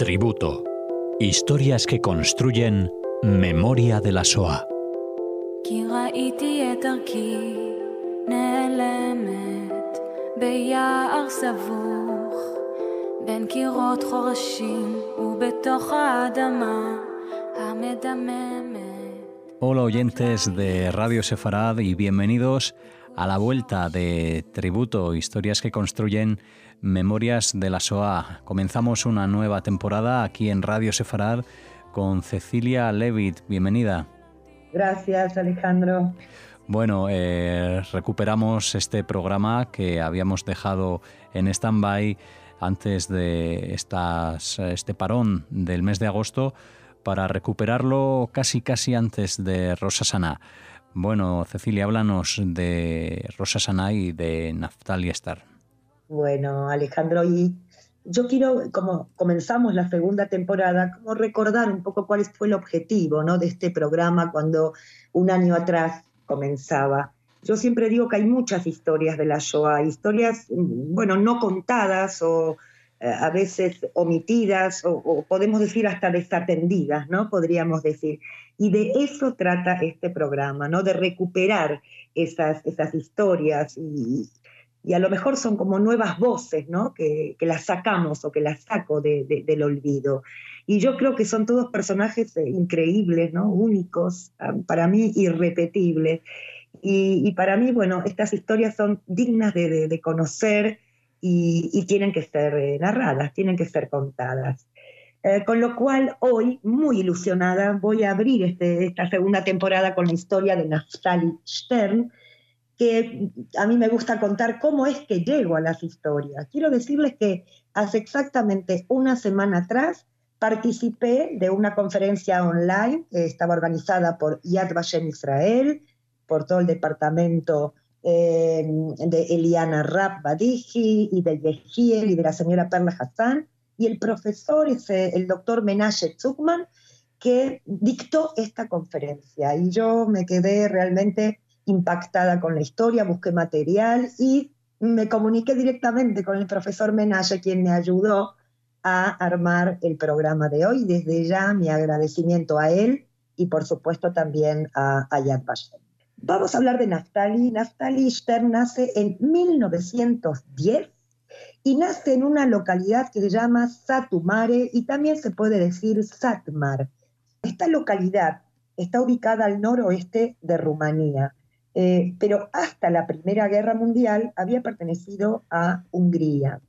Tributo. Historias que construyen memoria de la SOA. Hola oyentes de Radio Sefarad y bienvenidos a la vuelta de Tributo, historias que construyen memorias de la SOA. Comenzamos una nueva temporada aquí en Radio Sefarad con Cecilia Levitt. Bienvenida. Gracias, Alejandro. Bueno, eh, recuperamos este programa que habíamos dejado en stand-by antes de este parón del mes de agosto para recuperarlo casi casi antes de Rosa Sana. Bueno, Cecilia, háblanos de Rosa Sana y de Naftali Star. Bueno, Alejandro, y yo quiero, como comenzamos la segunda temporada, como recordar un poco cuál fue el objetivo ¿no? de este programa cuando un año atrás comenzaba. Yo siempre digo que hay muchas historias de la Shoah, historias, bueno, no contadas o a veces omitidas o, podemos decir hasta desatendidas, ¿no? Podríamos decir. Y de eso trata este programa, ¿no? De recuperar esas, esas historias y, y a lo mejor son como nuevas voces, ¿no? Que, que las sacamos o que las saco del olvido. Y yo creo que son todos personajes eh, increíbles, ¿no? Únicos, ah, para mí irrepetibles. Y, y para mí, bueno, estas historias son dignas de, de conocer, y, tienen que ser eh, narradas, tienen que ser contadas. Eh, con lo cual, hoy, muy ilusionada, voy a abrir este, esta segunda temporada con la historia de Naftali Stern, que a mí me gusta contar cómo es que llego a las historias. Quiero decirles que hace exactamente una semana atrás participé de una conferencia online que estaba organizada por Yad Vashem Israel, por todo el departamento eh, de Eliana Rapp Badihi y de Yehiel y de la señora Perla Hassan, y el profesor es el doctor Menashe Zuckman, que dictó esta conferencia. Y yo me quedé realmente impactada con la historia, busqué material y me comuniqué directamente con el profesor Menashe, quien me ayudó a armar el programa de hoy. Desde ya mi agradecimiento a él y por supuesto también a, a Yad Vashem. Vamos a hablar de Naftali. Naftali Stern nace en 1910 y nace en una localidad que se llama Satumare y también se puede decir Satmar. Esta localidad está ubicada al noroeste de Rumanía, eh, pero hasta la Primera Guerra Mundial había pertenecido a Hungría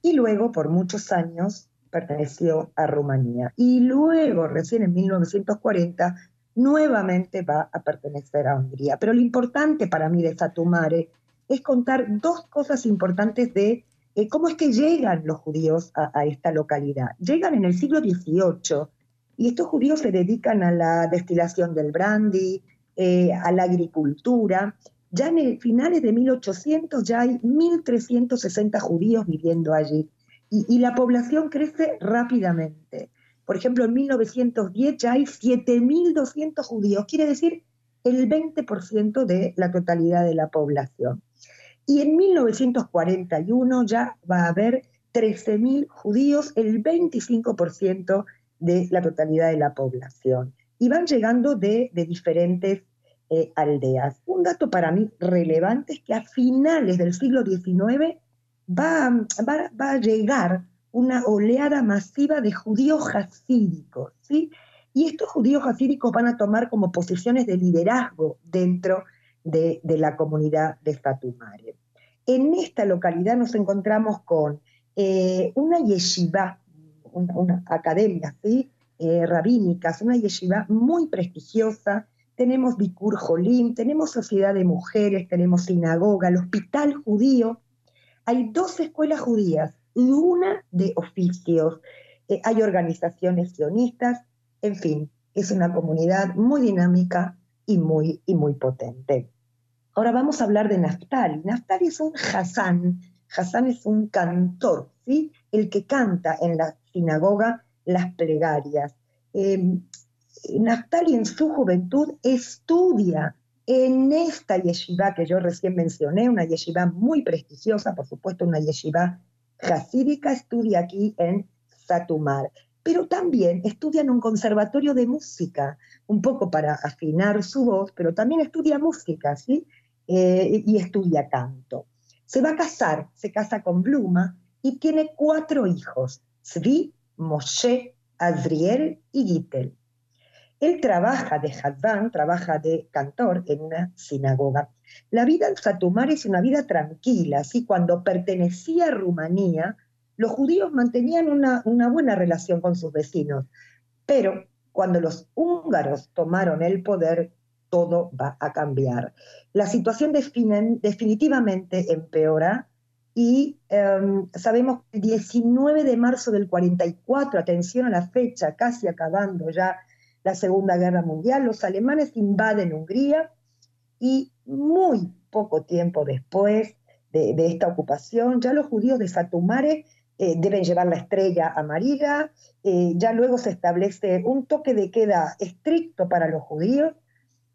y luego por muchos años perteneció a Rumanía. Y luego, recién en 1940, nuevamente va a pertenecer a Hungría. Pero lo importante para mí de Satumare es contar dos cosas importantes de eh, cómo es que llegan los judíos a, esta localidad. Llegan en el siglo XVIII y estos judíos se dedican a la destilación del brandy, eh, a la agricultura. Ya en el finales de 1800 ya hay 1.360 judíos viviendo allí y la población crece rápidamente. Por ejemplo, en 1910 ya hay 7.200 judíos, quiere decir el 20% de la totalidad de la población. Y en 1941 ya va a haber 13.000 judíos, el 25% de la totalidad de la población. Y van llegando de, diferentes eh, aldeas. Un dato para mí relevante es que a finales del siglo XIX va, va, va a llegar una oleada masiva de judíos hasídicos, ¿sí? Y estos judíos hasídicos van a tomar como posiciones de liderazgo dentro de, la comunidad de Fatumare. En esta localidad nos encontramos con eh, una yeshiva, una, academia ¿sí? Eh, rabínicas, una yeshiva muy prestigiosa. Tenemos Bikur Jolim, tenemos Sociedad de Mujeres, tenemos sinagoga, el Hospital Judío. Hay dos escuelas judías y una de oficios. Eh, hay organizaciones sionistas, en fin, es una comunidad muy dinámica y muy, y muy potente. Ahora vamos a hablar de Naftali. Naftali es un Hassan. Hassan es un cantor, ¿sí? el que canta en la sinagoga las plegarias. Eh, Naftali en su juventud estudia en esta yeshiva que yo recién mencioné, una yeshiva muy prestigiosa, por supuesto una yeshiva jasídica, estudia aquí en Satumar. Pero también estudia en un conservatorio de música, un poco para afinar su voz, pero también estudia música, ¿sí? Eh, y estudia canto. Se va a casar, se casa con Bluma y tiene cuatro hijos, Svi, Moshe, Azriel y Gittel. Él trabaja de Hadvan, trabaja de cantor en una sinagoga. La vida en Satumar es una vida tranquila, así cuando pertenecía a Rumanía, los judíos mantenían una, buena relación con sus vecinos, pero cuando los húngaros tomaron el poder, todo va a cambiar. La situación definitivamente empeora y em, sabemos que el 19 de marzo del 44, atención a la fecha, casi acabando ya la Segunda Guerra Mundial, los alemanes invaden Hungría y muy poco tiempo después de, esta ocupación, ya los judíos de Satumare eh, deben llevar la estrella amarilla, eh, ya luego se establece un toque de queda estricto para los judíos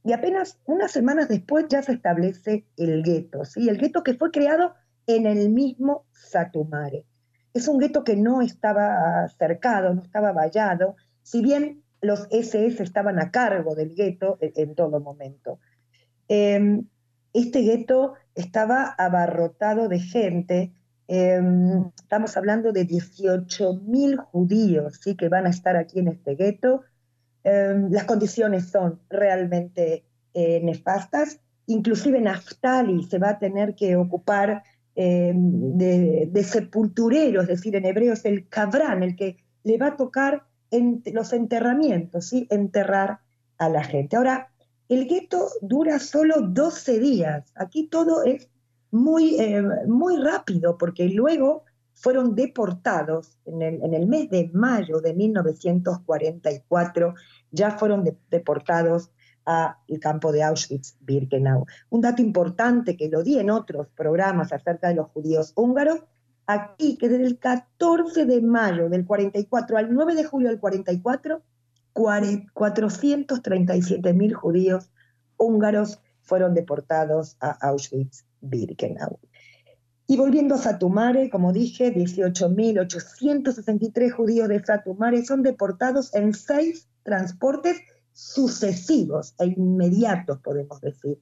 y apenas unas semanas después ya se establece el gueto, ¿sí? el gueto que fue creado en el mismo Satumare. Es un gueto que no estaba cercado, no estaba vallado, si bien los SS estaban a cargo del gueto en, todo momento. Em, este gueto estaba abarrotado de gente, em, estamos hablando de 18.000 judíos ¿sí? que van a estar aquí en este gueto. Em, las condiciones son realmente eh, nefastas, inclusive Naftali se va a tener que ocupar de, de, sepulturero, es decir, en hebreo es el cabrán, el que le va a tocar en los enterramientos, ¿sí? enterrar a la gente. Ahora, el gueto dura solo 12 días. Aquí todo es muy, eh, muy rápido porque luego fueron deportados en el, mes de mayo de 1944, ya fueron deportados al campo de Auschwitz-Birkenau. Un dato importante que lo di en otros programas acerca de los judíos húngaros aquí que desde el 14 de mayo del 44 al 9 de julio del 44, 437 mil judíos húngaros fueron deportados a Auschwitz-Birkenau. Y volviendo a Satumare, como dije, 18.863 judíos de Satumare son deportados en seis transportes sucesivos e inmediatos, podemos decir.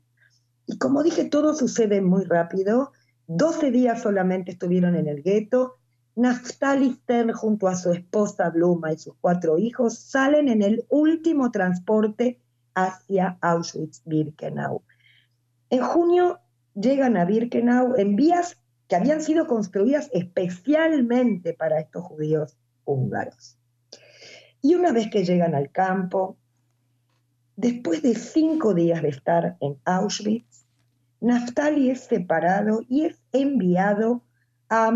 Y como dije, todo sucede muy rápido. 12 días solamente estuvieron en el gueto. Naftali Stern junto a su esposa Bluma y sus cuatro hijos salen en el último transporte hacia Auschwitz-Birkenau. En junio llegan a Birkenau en vías que habían sido construidas especialmente para estos judíos húngaros. Y una vez que llegan al campo, después de cinco días de estar en Auschwitz, Naftali es separado y es enviado a,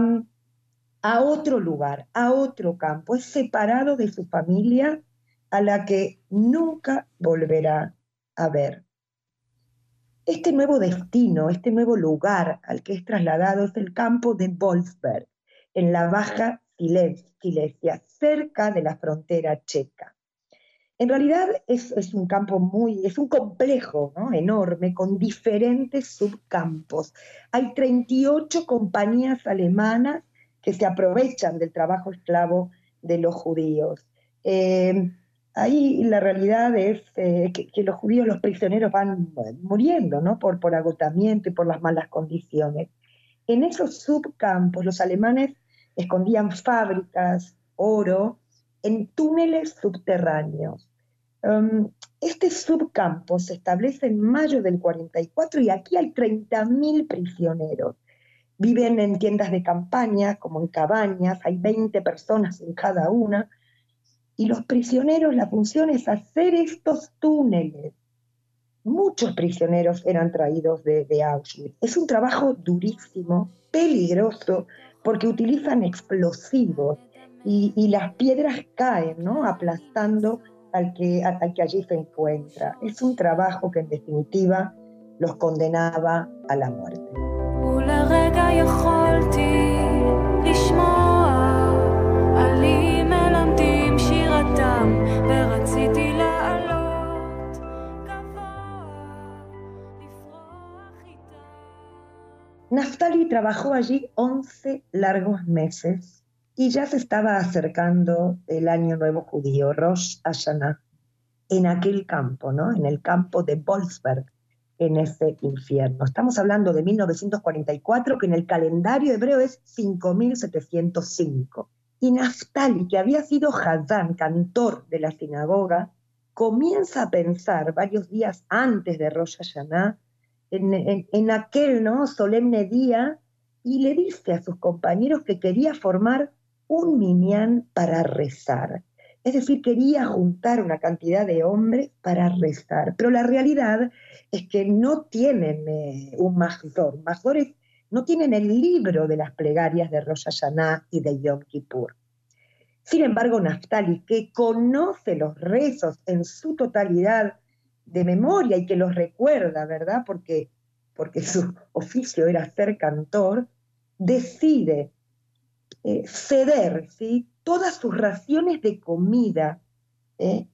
otro lugar, a otro campo, es separado de su familia a la que nunca volverá a ver. Este nuevo destino, este nuevo lugar al que es trasladado es el campo de Wolfsberg, en la Baja Silesia, cerca de la frontera checa. En realidad es, un campo muy, es un complejo enorme con diferentes subcampos. Hay 38 compañías alemanas que se aprovechan del trabajo esclavo de los judíos. Eh, ahí la realidad es eh, que, los judíos, los prisioneros van muriendo ¿no? por, por agotamiento y por las malas condiciones. En esos subcampos los alemanes escondían fábricas, oro, en túneles subterráneos. Um, este subcampo se establece en mayo del 44 y aquí hay 30.000 prisioneros. Viven en tiendas de campaña, como en cabañas, hay 20 personas en cada una. Y los prisioneros, la función es hacer estos túneles. Muchos prisioneros eran traídos de, Auschwitz. Es un trabajo durísimo, peligroso, porque utilizan explosivos y, y las piedras caen, ¿no? aplastando al que, que allí se encuentra. Es un trabajo que en definitiva los condenaba a la muerte. Naftali trabajó allí 11 largos meses y ya se estaba acercando el año nuevo judío, Rosh Hashanah, en aquel campo, ¿no? En el campo de Bolsberg, en ese infierno. Estamos hablando de 1944, que en el calendario hebreo es 5705. Y Naftali, que había sido Hazán, cantor de la sinagoga, comienza a pensar varios días antes de Rosh Hashanah en, aquel ¿no? solemne día y le dice a sus compañeros que quería formar un minyan para rezar. Es decir, quería juntar una cantidad de hombres para rezar. Pero la realidad es que no tienen eh, un Mahzor. Mahzores no tienen el libro de las plegarias de Rosh Hashanah y de Yom Kippur. Sin embargo, Naftali, que conoce los rezos en su totalidad de memoria y que los recuerda, ¿verdad? Porque, porque su oficio era ser cantor, decide eh, ceder ¿sí? todas sus raciones de comida ¿eh?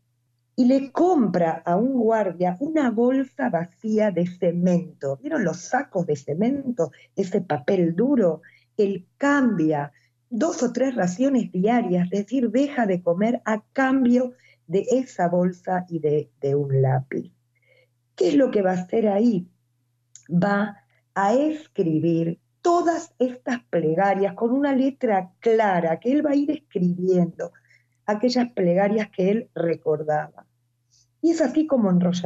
y le compra a un guardia una bolsa vacía de cemento. ¿Vieron los sacos de cemento? Ese papel duro. Él cambia dos o tres raciones diarias, es decir, deja de comer a cambio de esa bolsa y de, un lápiz. ¿Qué es lo que va a hacer ahí? Va a escribir todas estas plegarias con una letra clara que él va a ir escribiendo, aquellas plegarias que él recordaba. Y es así como en Rosh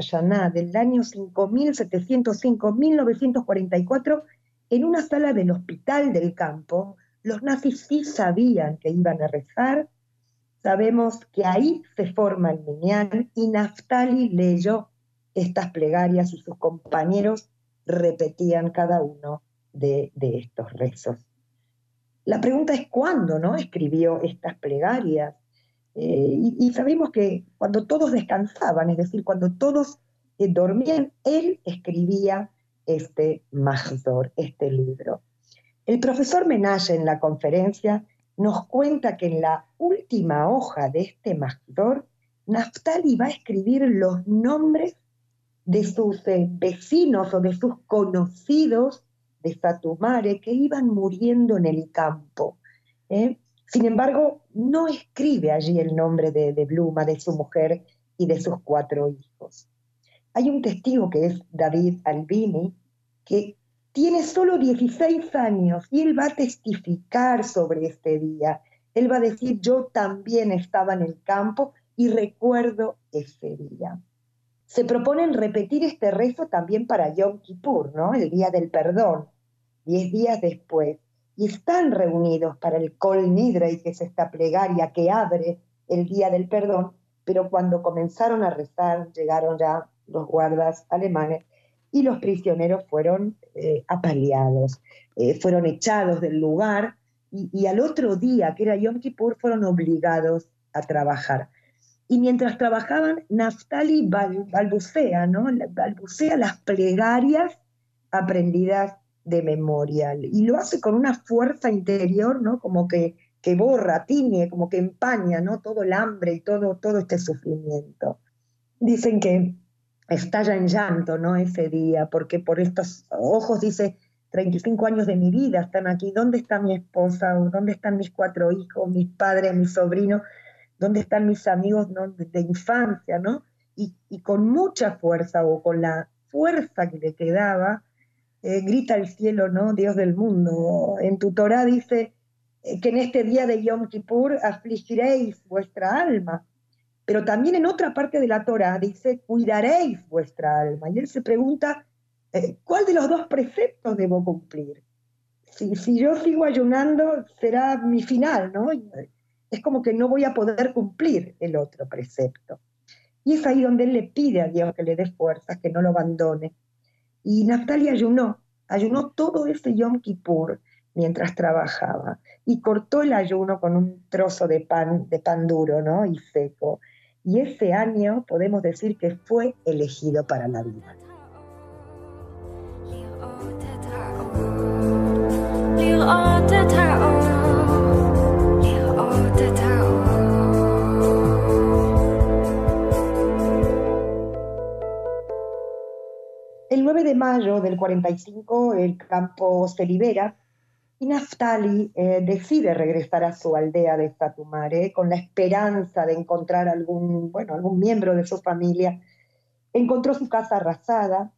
del año 5705-1944, en una sala del hospital del campo, los nazis sí sabían que iban a rezar. Sabemos que ahí se forma el Minyan y Naftali leyó estas plegarias y sus compañeros repetían cada uno de, estos rezos. La pregunta es cuándo ¿no? escribió estas plegarias. Eh, y, sabemos que cuando todos descansaban, es decir, cuando todos eh, dormían, él escribía este Mahzor, este libro. El profesor Menage en la conferencia nos cuenta que en la última hoja de este Magdor, Naftali va a escribir los nombres de sus eh, vecinos o de sus conocidos de Satumare que iban muriendo en el campo. ¿eh? Sin embargo, no escribe allí el nombre de, de Bluma, de su mujer y de sus cuatro hijos. Hay un testigo que es David Albini, que tiene solo 16 años y él va a testificar sobre este día. Él va a decir, yo también estaba en el campo y recuerdo ese día. Se proponen repetir este rezo también para Yom Kippur, ¿no? El día del perdón, diez días después. Y están reunidos para el Kol Nidrei, que es esta plegaria que abre el día del perdón, pero cuando comenzaron a rezar llegaron ya los guardas alemanes y los prisioneros fueron eh, apaleados, eh, fueron echados del lugar y, al otro día, que era Yom Kippur, fueron obligados a trabajar. Y mientras trabajaban, Naftali balbucea, ¿no? balbucea las plegarias aprendidas de memoria y lo hace con una fuerza interior, ¿no? como que, que borra, tiñe, como que empaña ¿no? todo el hambre y todo, todo este sufrimiento. Dicen que estalla en llanto, ¿no? Ese día, porque por estos ojos dice, 35 años de mi vida están aquí, ¿dónde está mi esposa? ¿Dónde están mis cuatro hijos, mis padres, mis sobrinos? ¿Dónde están mis amigos de, infancia, ¿no? Y, con mucha fuerza o con la fuerza que le quedaba, eh, grita el cielo, ¿no? Dios del mundo. En tu Torah dice eh, que en este día de Yom Kippur afligiréis vuestra alma. Pero también en otra parte de la Torah dice, cuidaréis vuestra alma. Y él se pregunta, eh, ¿cuál de los dos preceptos debo cumplir? Si, si, yo sigo ayunando, será mi final, ¿no? Es como que no voy a poder cumplir el otro precepto. Y es ahí donde él le pide a Dios que le dé fuerzas, que no lo abandone. Y Natalia ayunó, ayunó todo ese Yom Kippur mientras trabajaba y cortó el ayuno con un trozo de pan, de pan duro, ¿no? Y seco y ese año podemos decir que fue elegido para la vida. El 9 de mayo del 45 el campo se libera y Naftali eh, decide regresar a su aldea de Satumare con la esperanza de encontrar algún, bueno, algún miembro de su familia. Encontró su casa arrasada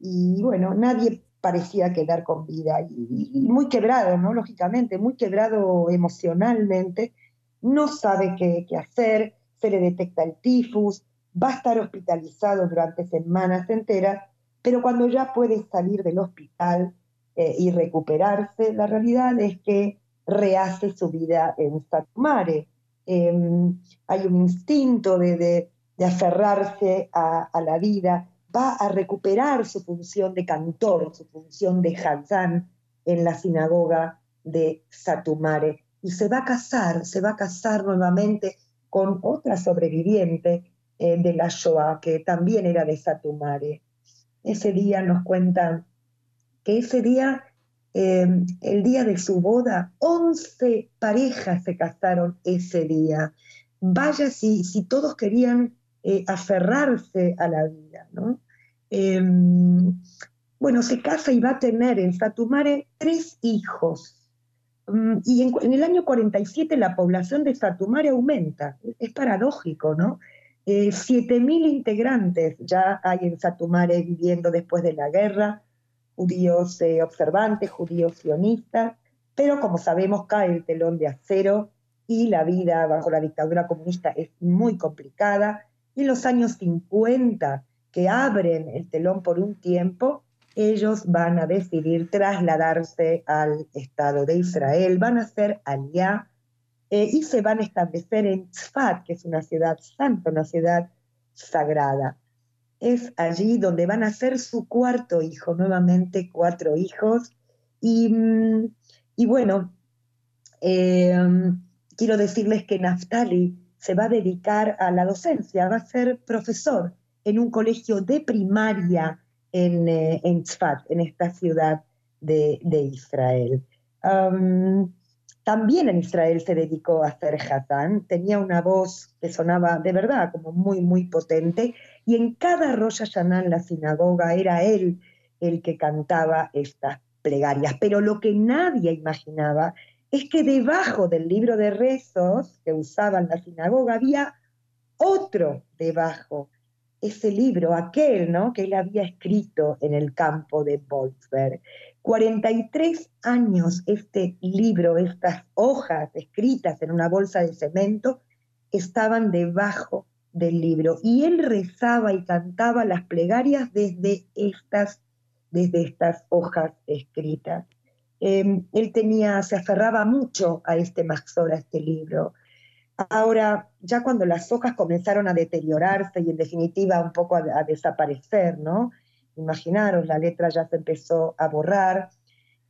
y bueno, nadie parecía quedar con vida y, muy quebrado, ¿no? Lógicamente, muy quebrado emocionalmente, no sabe qué, qué hacer, se le detecta el tifus, va a estar hospitalizado durante semanas enteras, pero cuando ya puede salir del hospital, eh, y recuperarse, la realidad es que rehace su vida en Satumare. Em, hay un instinto de, aferrarse a, la vida, va a recuperar su función de cantor, su función de Hazán en la sinagoga de Satumare y se va a casar, se va a casar nuevamente con otra sobreviviente eh, de la Shoah que también era de Satumare. Ese día nos cuentan que ese día, eh, el día de su boda, 11 parejas se casaron ese día. Vaya si, si todos querían eh, aferrarse a la vida, ¿no? Em, bueno, se casa y va a tener en Satumare tres hijos. Mm, y en, el año 47 la población de Satumare aumenta. Es paradójico, ¿no? Eh, 7.000 integrantes ya hay en Satumare viviendo después de la guerra judíos eh, observantes, judíos sionistas, pero como sabemos cae el telón de acero y la vida bajo la dictadura comunista es muy complicada. Y en los años 50, que abren el telón por un tiempo, ellos van a decidir trasladarse al Estado de Israel, van a ser allá eh, y se van a establecer en Tzfat, que es una ciudad santa, una ciudad sagrada es allí donde van a ser su cuarto hijo, nuevamente cuatro hijos. Y, mm, bueno, em, quiero decirles que Naftali se va a dedicar a la docencia, va a ser profesor en un colegio de primaria en, eh, en Tzfat, en esta ciudad de, Israel. También en Israel se dedicó a hacer Hatán, tenía una voz que sonaba de verdad como muy, muy potente y en cada Rosh Hashanah en la sinagoga era él el que cantaba estas plegarias. Pero lo que nadie imaginaba es que debajo del libro de rezos que usaban la sinagoga había otro debajo, ese libro, aquel, ¿no? Que él había escrito en el campo de Bolzberg. 43 años este libro, estas hojas escritas en una bolsa de cemento, estaban debajo del libro. Y él rezaba y cantaba las plegarias desde estas, desde estas hojas escritas. Em, él tenía, se aferraba mucho a este Maxor, a este libro. Ahora, ya cuando las hojas comenzaron a deteriorarse y en definitiva un poco a, desaparecer, ¿no? Imaginaros, la letra ya se empezó a borrar.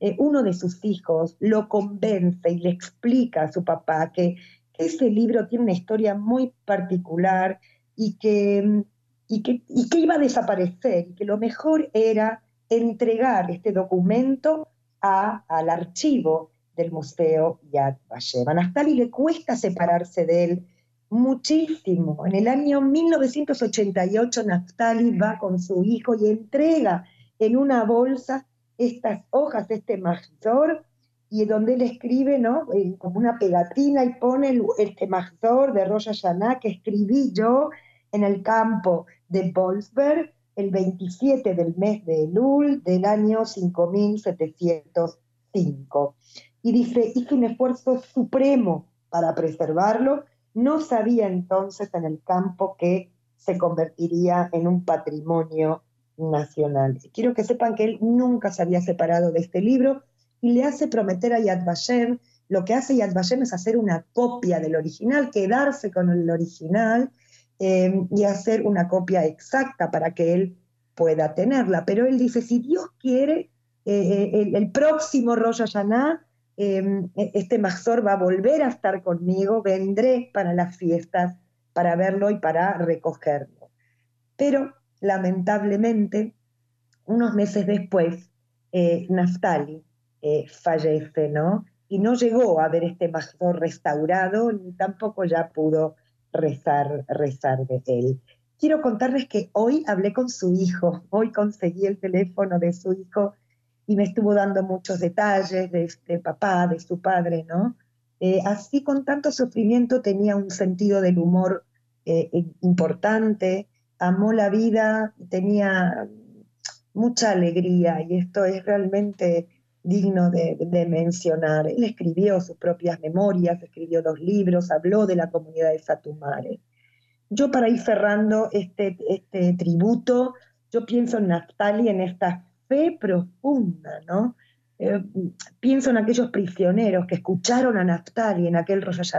Eh, uno de sus hijos lo convence y le explica a su papá que ese libro tiene una historia muy particular y que, y que, iba a desaparecer y que lo mejor era entregar este documento al archivo del Museo Yad Vashem. A Naftali le cuesta separarse de él muchísimo. En el año 1988 Naftali va con su hijo y entrega en una bolsa estas hojas, este major, y donde él escribe, ¿no? Como una pegatina y pone el, el de Rosh Hashanah que escribí yo en el campo de Bolsberg el 27 del mes de Elul del año 5705. Y dice, hice un esfuerzo supremo para preservarlo. No sabía entonces en el campo que se convertiría en un patrimonio nacional. Quiero que sepan que él nunca se había separado de este libro, y le hace prometer a Yad Vashem, lo que hace Yad Vashem es hacer una copia del original, quedarse con el original eh, y hacer una copia exacta para que él pueda tenerla. Pero él dice, si Dios quiere, eh, eh, el, próximo Rosh Hashanah, este Mazor va a volver a estar conmigo, vendré para las fiestas para verlo y para recogerlo. Pero lamentablemente, unos meses después, Naftali, eh, fallece, ¿no? Y no llegó a ver este mazor restaurado, ni tampoco ya pudo rezar, rezar de él. quiero contarles que hoy hablé con su hijo, hoy conseguí el teléfono de su hijo y me estuvo dando muchos detalles de este papá, de su padre, ¿no? Eh, así con tanto sufrimiento tenía un sentido del humor eh, importante, amó la vida, tenía mucha alegría y esto es realmente digno de, mencionar. Él escribió sus propias memorias, escribió dos libros, habló de la comunidad de Satumare. Yo para ir cerrando este, este tributo, yo pienso en Naftali, en esta profunda, ¿no? Eh, pienso en aquellos prisioneros que escucharon a Naftali en aquel Rosh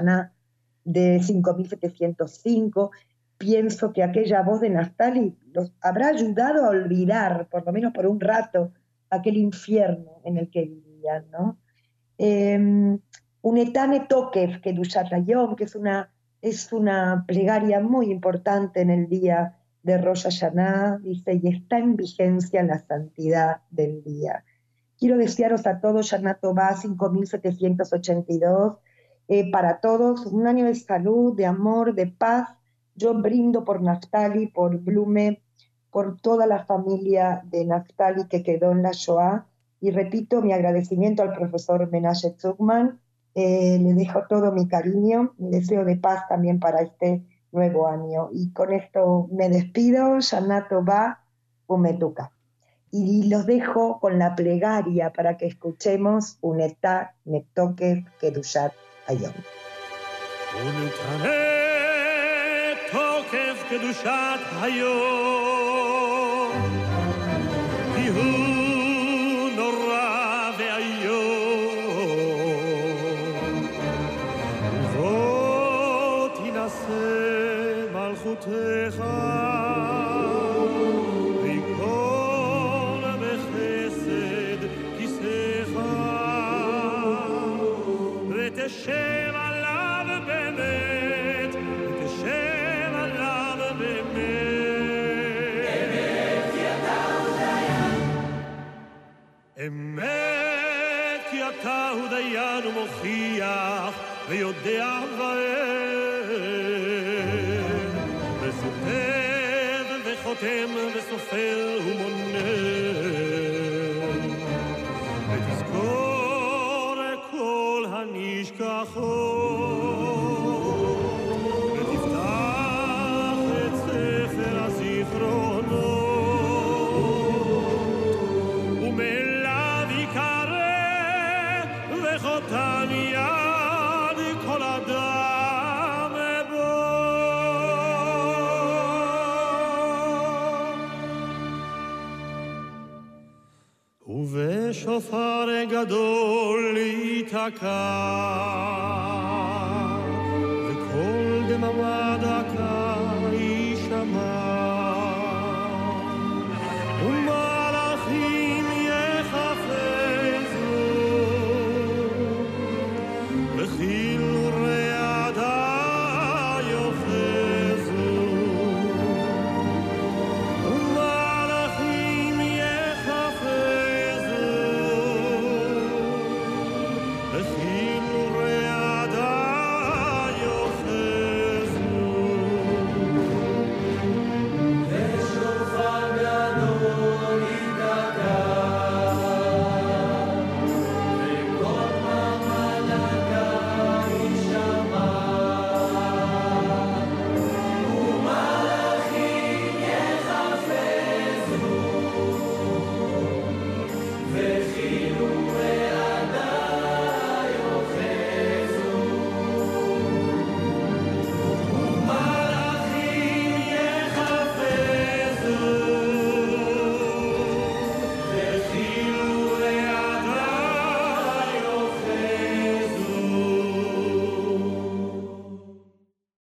de 5705. Pienso que aquella voz de Naftali los habrá ayudado a olvidar, por lo menos por un rato, aquel infierno en el que vivían, ¿no? Eh, un etane tokev que que es una es una plegaria muy importante en el día de Rosh Hashanah, dice, y está en vigencia la santidad del día. Quiero desearos a todos Shana Tová 5782, eh, para todos un año de salud, de amor, de paz. Yo brindo por Naftali, por Blume, por toda la familia de Naftali que quedó en la Shoah. Y repito mi agradecimiento al profesor Menashe Zugman eh, le dejo todo mi cariño, mi deseo de paz también para este nuevo año. Y con esto me despido, Shanato va Umetuka. Y los dejo con la plegaria para que escuchemos Unetá Netokev Kedushat Ayom. Kedushat Hayom. ויודע ואין, וסופר וחותם וסופר ומונה, שופר גדול להיתקע,